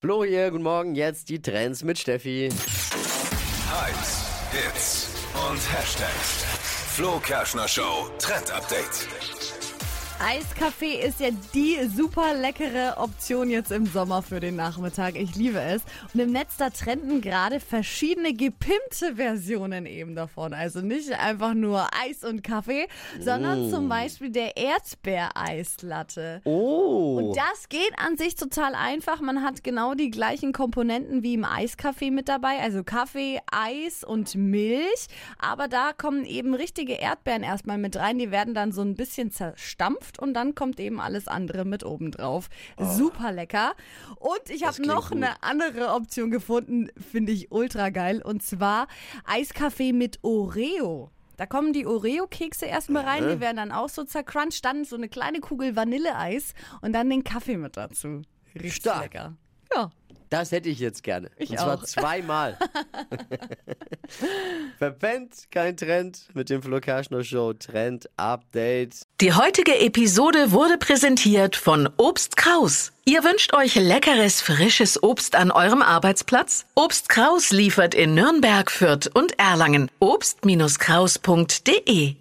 Flo hier, guten Morgen, jetzt die Trends mit Steffi. Hypes, Hits und Hashtags. Flo Kerschner Show Trend Update. Eiskaffee ist ja die super leckere Option jetzt im Sommer für den Nachmittag. Ich liebe es. Und im Netz da trenden gerade verschiedene gepimpte Versionen eben davon. Also nicht einfach nur Eis und Kaffee, sondern zum Beispiel der Erdbeereislatte. Oh. Und das geht an sich total einfach. Man hat genau die gleichen Komponenten wie im Eiskaffee mit dabei. Also Kaffee, Eis und Milch. Aber da kommen eben richtige Erdbeeren erstmal mit rein. Die werden dann so ein bisschen zerstampft und dann kommt eben alles andere mit oben drauf. Super lecker. Und ich habe noch gut. eine andere Option gefunden, finde ich ultra geil. Und zwar Eiskaffee mit Oreo. Da kommen die Oreo-Kekse erstmal rein, die werden dann auch so zercrunched, dann so eine kleine Kugel Vanilleeis und dann den Kaffee mit dazu. Richtig Stark. lecker. Ja. Das hätte ich jetzt gerne. Ich Und zwar auch. zweimal. Verpennt, kein Trend mit dem Flo Kerschner Show Trend Update. Die heutige Episode wurde präsentiert von Obst Kraus. Ihr wünscht euch leckeres, frisches Obst an eurem Arbeitsplatz? Obst Kraus liefert in Nürnberg, Fürth und Erlangen. Obst-Kraus.de